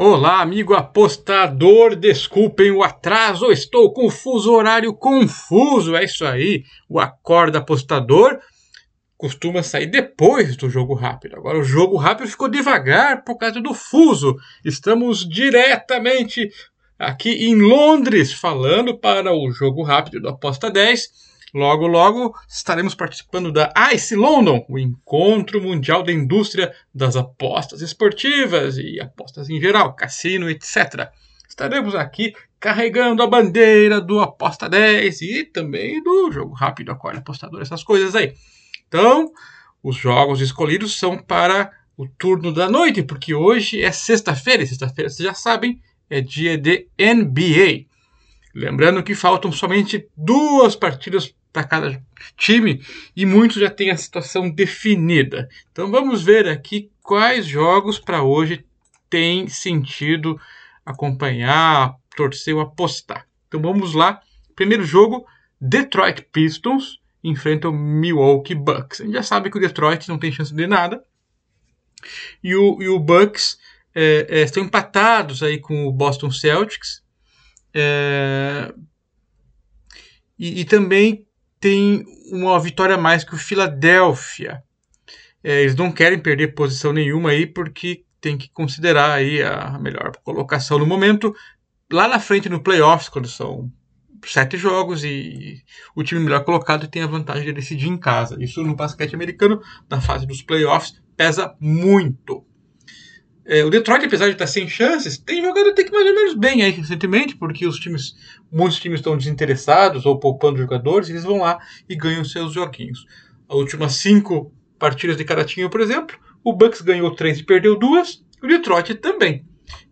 Olá, amigo apostador, desculpem o atraso, estou confuso, horário confuso, é isso aí. O Acorda Apostador costuma sair depois do jogo rápido. Agora o jogo rápido ficou devagar por causa do fuso. Estamos diretamente aqui em Londres falando para o jogo rápido do Aposta 10 Logo, logo estaremos participando da ICE London, o encontro mundial da indústria das apostas esportivas e apostas em geral, cassino, etc. Estaremos aqui carregando a bandeira do Aposta 10 e também do jogo rápido, acorda apostador, essas coisas aí. Então, os jogos escolhidos são para o turno da noite, porque hoje é sexta-feira, e sexta-feira vocês já sabem, é dia de NBA. Lembrando que faltam somente duas partidas para cada time e muitos já têm a situação definida. Então vamos ver aqui quais jogos para hoje tem sentido acompanhar, torcer ou apostar. Então vamos lá. Primeiro jogo, Detroit Pistons enfrenta o Milwaukee Bucks. A gente já sabe que o Detroit não tem chance de nada. E o, e o Bucks é, é, estão empatados aí com o Boston Celtics. É, e, e, também tem uma vitória a mais que o Philadelphia. É, eles não querem perder posição nenhuma aí porque tem que considerar aí a melhor colocação no momento. Lá na frente no playoffs, quando são sete jogos e o time melhor colocado tem a vantagem de decidir em casa. Isso no basquete americano, na fase dos playoffs, pesa muito. É, o Detroit, apesar de estar sem chances, tem jogado até que mais ou menos bem aí recentemente, porque os times, muitos times estão desinteressados ou poupando jogadores, eles vão lá e ganham seus joguinhos. As últimas cinco partidas de cada time, por exemplo, o Bucks ganhou três e perdeu duas, o Detroit também,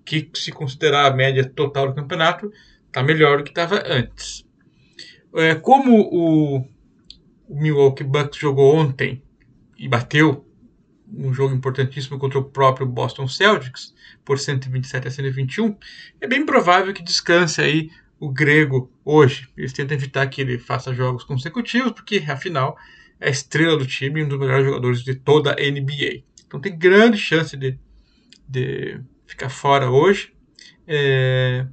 que se considerar a média total do campeonato, está melhor do que estava antes. É, como o, o Milwaukee Bucks jogou ontem e bateu um jogo importantíssimo contra o próprio Boston Celtics, por 127 a 121, é bem provável que descanse aí o grego hoje. Eles tentam evitar que ele faça jogos consecutivos, porque afinal é a estrela do time um dos melhores jogadores de toda a NBA. Então tem grande chance de, de ficar fora hoje. É...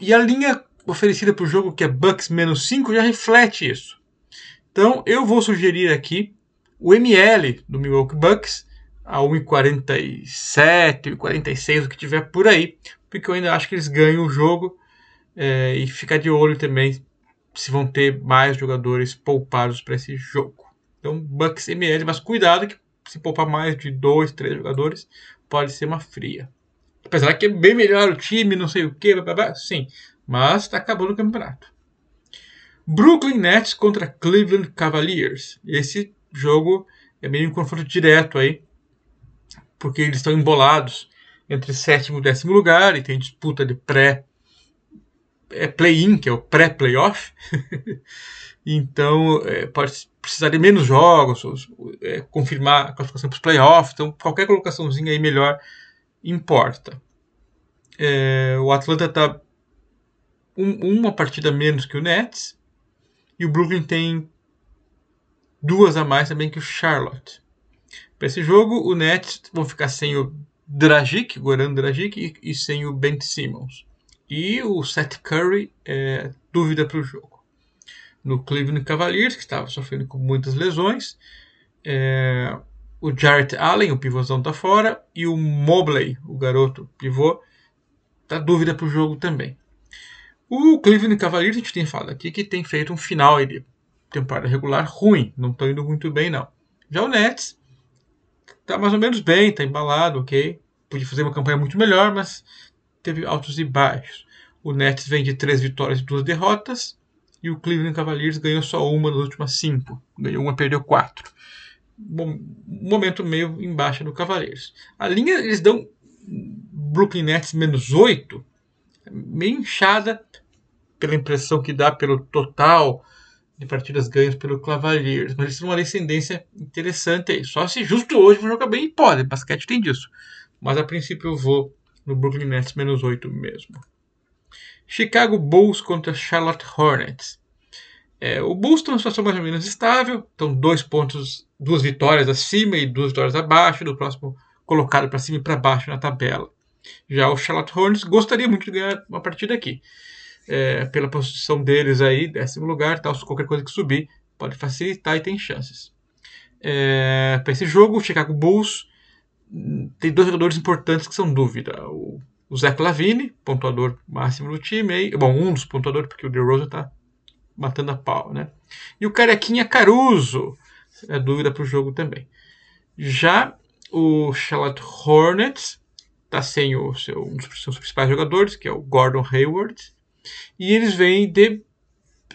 E a linha oferecida para o jogo, que é Bucks menos 5, já reflete isso. Então eu vou sugerir aqui o ML do Milwaukee Bucks a 1,47, 1,46, o que tiver por aí, porque eu ainda acho que eles ganham o jogo é, e ficar de olho também se vão ter mais jogadores poupados para esse jogo. Então, Bucks ML, mas cuidado que se poupar mais de dois, três jogadores, pode ser uma fria. Apesar que é bem melhor o time, não sei o que, sim, mas está acabando o campeonato. Brooklyn Nets contra Cleveland Cavaliers. Esse jogo é meio um confronto direto aí, porque eles estão embolados entre sétimo e décimo lugar e tem disputa de pré é play-in, que é o pré-playoff. então é, pode precisar de menos jogos, é, confirmar a classificação para os playoffs. Então qualquer colocaçãozinha aí melhor importa. É, o Atlanta está um, uma partida menos que o Nets e o Brooklyn tem duas a mais também que o Charlotte. Para esse jogo, o Nets vão ficar sem o Dragic, Goran Dragic, e, e sem o Ben Simmons. E o Seth Curry é dúvida para o jogo. No Cleveland Cavaliers, que estava sofrendo com muitas lesões, é, o Jarrett Allen, o pivôzão, está fora, e o Mobley, o garoto pivô, está dúvida para o jogo também. O Cleveland Cavaliers, a gente tem falado aqui, que tem feito um final de temporada regular ruim, não estão indo muito bem não. Já o Nets está mais ou menos bem, está embalado, ok. Podia fazer uma campanha muito melhor, mas teve altos e baixos. O Nets vem de três vitórias e duas derrotas, e o Cleveland Cavaliers ganhou só uma nas últimas cinco. Ganhou uma, perdeu quatro. Bom, momento meio embaixo do Cavaliers. A linha eles dão Brooklyn Nets menos oito, meio inchada pela impressão que dá pelo total de partidas ganhas pelo Cavaliers, mas eles têm uma descendência interessante aí. Só se justo hoje vão jogar bem, pode, basquete tem disso. Mas a princípio eu vou no Brooklyn Nets menos 8 mesmo. Chicago Bulls contra Charlotte Hornets. É, o Bulls está numa situação mais ou menos estável, estão dois pontos, duas vitórias acima e duas vitórias abaixo do próximo colocado para cima e para baixo na tabela. Já o Charlotte Hornets gostaria muito de ganhar uma partida aqui. É, pela posição deles aí, décimo lugar, tal, qualquer coisa que subir pode facilitar e tem chances. É, para esse jogo, o Chicago Bulls tem dois jogadores importantes que são dúvida. O, o Zach Lavine, pontuador máximo do time, bom, um dos pontuadores, porque o DeRozan está matando a pau, né? E o Carequinha Caruso, é dúvida para o jogo também. Já o Charlotte Hornets está sem o seu, um dos seus principais jogadores, que é o Gordon Hayward, e eles vêm de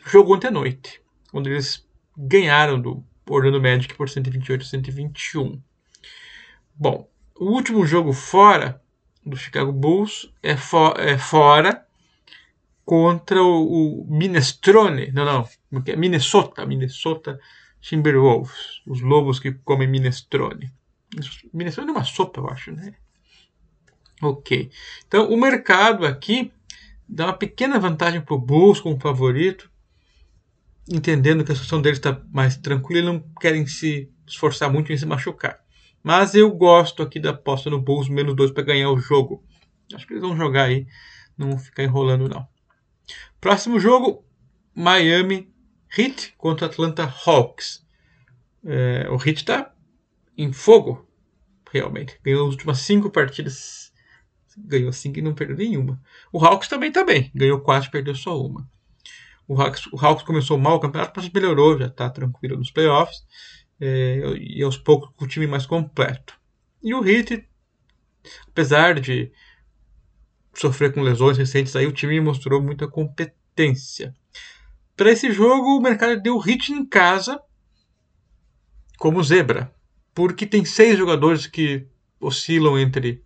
jogo ontem à noite, onde eles ganharam do Orlando Magic por 128 a 121. Bom, o último jogo fora do Chicago Bulls é, fo é fora contra o, o Minestrone, não, não, é? Minnesota, Minnesota Timberwolves, os lobos que comem minestrone. Minestrone é uma sopa, eu acho, né? Ok. Então, o mercado aqui dá uma pequena vantagem para o Bulls como favorito, entendendo que a situação deles está mais tranquila e não querem se esforçar muito em se machucar. Mas eu gosto aqui da aposta no Bulls menos dois para ganhar o jogo. Acho que eles vão jogar aí, não ficar enrolando não. Próximo jogo, Miami Heat contra Atlanta Hawks. É, o Heat está em fogo, realmente. Ganhou as últimas cinco partidas. Ganhou cinco e não perdeu nenhuma. O Hawks também está bem. Ganhou quatro e perdeu só uma. O Hawks, o Hawks começou mal o campeonato, mas melhorou, já está tranquilo nos playoffs. É, e aos poucos com o time mais completo. E o Heat, apesar de sofrer com lesões recentes, aí o time mostrou muita competência. Para esse jogo, o mercado deu hit em casa como zebra, porque tem seis jogadores que oscilam entre,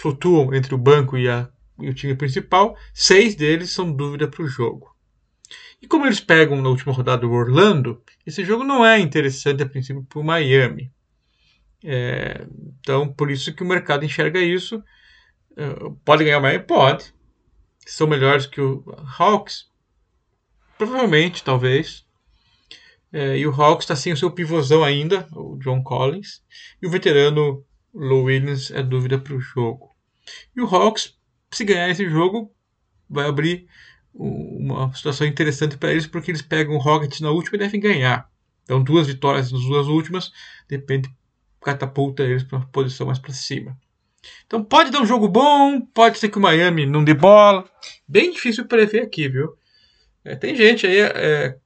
flutuam entre o banco e, a, e o time principal. Seis deles são dúvida para o jogo. E como eles pegam na última rodada o Orlando, esse jogo não é interessante a princípio para o Miami. É, então, por isso que o mercado enxerga isso. É, pode ganhar o Miami? Pode. São melhores que o Hawks? Provavelmente, talvez. É, e o Hawks está sem o seu pivôzão ainda, o John Collins. E o veterano Lou Williams é dúvida para o jogo. E o Hawks, se ganhar esse jogo, vai abrir uma situação interessante para eles, porque eles pegam o Rockets na última e devem ganhar. Então, duas vitórias nas duas últimas, de repente, catapulta eles para uma posição mais para cima. Então, pode dar um jogo bom, pode ser que o Miami não dê bola. Bem difícil prever aqui, viu? É, tem gente aí é,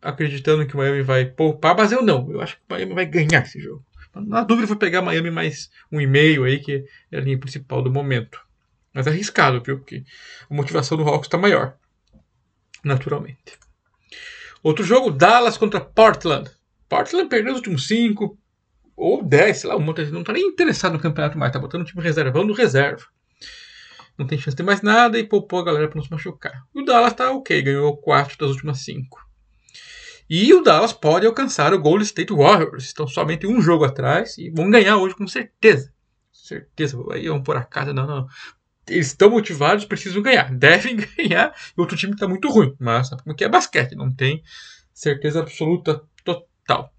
acreditando que o Miami vai poupar, mas eu não. Eu acho que o Miami vai ganhar esse jogo. Na dúvida, vou pegar Miami mais um e meio aí, que é a linha principal do momento. Mas é arriscado, viu? Porque a motivação do Hawks está maior. Naturalmente. Outro jogo, Dallas contra Portland. Portland perdeu os últimos 5 ou 10, sei lá, um monte de não está nem interessado no campeonato mais, tá botando o time reservando reserva não tem chance de mais nada e poupou a galera para não se machucar. E o Dallas está ok, ganhou 4 das últimas 5. E o Dallas pode alcançar o Golden State Warriors. Estão somente um jogo atrás e vão ganhar hoje com certeza. Certeza. Aí vão por acaso, não, não. Eles estão motivados, precisam ganhar. Devem ganhar. E outro time está muito ruim. Mas sabe como é basquete? Não tem certeza absoluta total.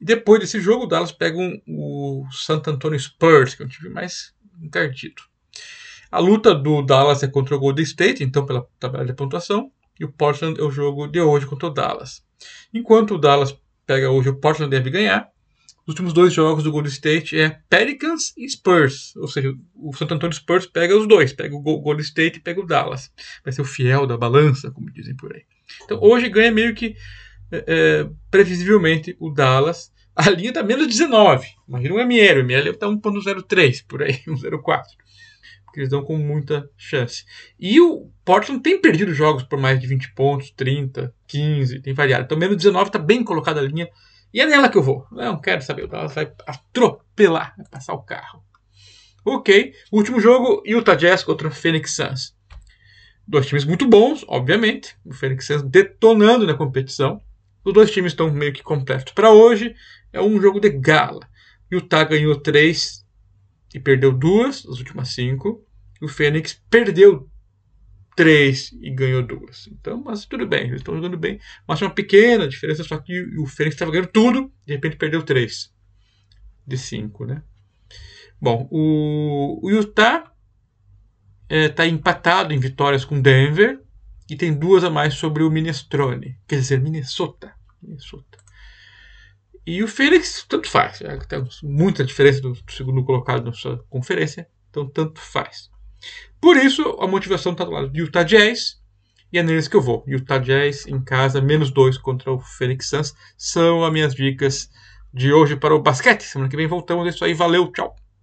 E depois desse jogo, o Dallas pega um, o Santo Antonio Spurs, que é um time mais encardido. A luta do Dallas é contra o Golden State, então pela tabela de pontuação, e o Portland é o jogo de hoje contra o Dallas. Enquanto o Dallas pega hoje, o Portland deve ganhar. Os últimos dois jogos do Golden State é Pelicans e Spurs, ou seja, o Santo Antonio Spurs pega os dois, pega o Golden State e pega o Dallas. Vai ser o fiel da balança, como dizem por aí. Então hoje ganha meio que é, é previsivelmente o Dallas. A linha está menos 19. Imagina o ML, o ML está 1.03 por aí, 1.04 que eles dão com muita chance. E o Portland tem perdido jogos por mais de 20 pontos, 30, 15, tem variado. Então, menos 19 está bem colocada a linha. E é nela que eu vou. Não quero saber, o Dallas vai atropelar, vai passar o carro. Ok, último jogo, Utah Jazz contra Phoenix Suns. Dois times muito bons, obviamente. O Phoenix Suns detonando na competição. Os dois times estão meio que completos para hoje. É um jogo de gala. Utah ganhou três e perdeu duas das últimas cinco. O Fênix perdeu três e ganhou duas. Então, mas tudo bem, eles estão jogando bem. Mas uma pequena diferença, só que o Fênix estava ganhando tudo, de repente perdeu três de cinco, né? Bom, o, o Utah está é, empatado em vitórias com Denver e tem duas a mais sobre o Minestrone, quer dizer, Minnesota. Minnesota. E o Phoenix, tanto faz. Já tem muita diferença do segundo colocado na sua conferência, então tanto faz. Por isso, a motivação está do lado de Utah Jazz e é neles que eu vou. Utah Jazz em casa, menos dois contra o Phoenix Suns. São as minhas dicas de hoje para o basquete. Semana que vem voltamos. É isso aí. Valeu, tchau.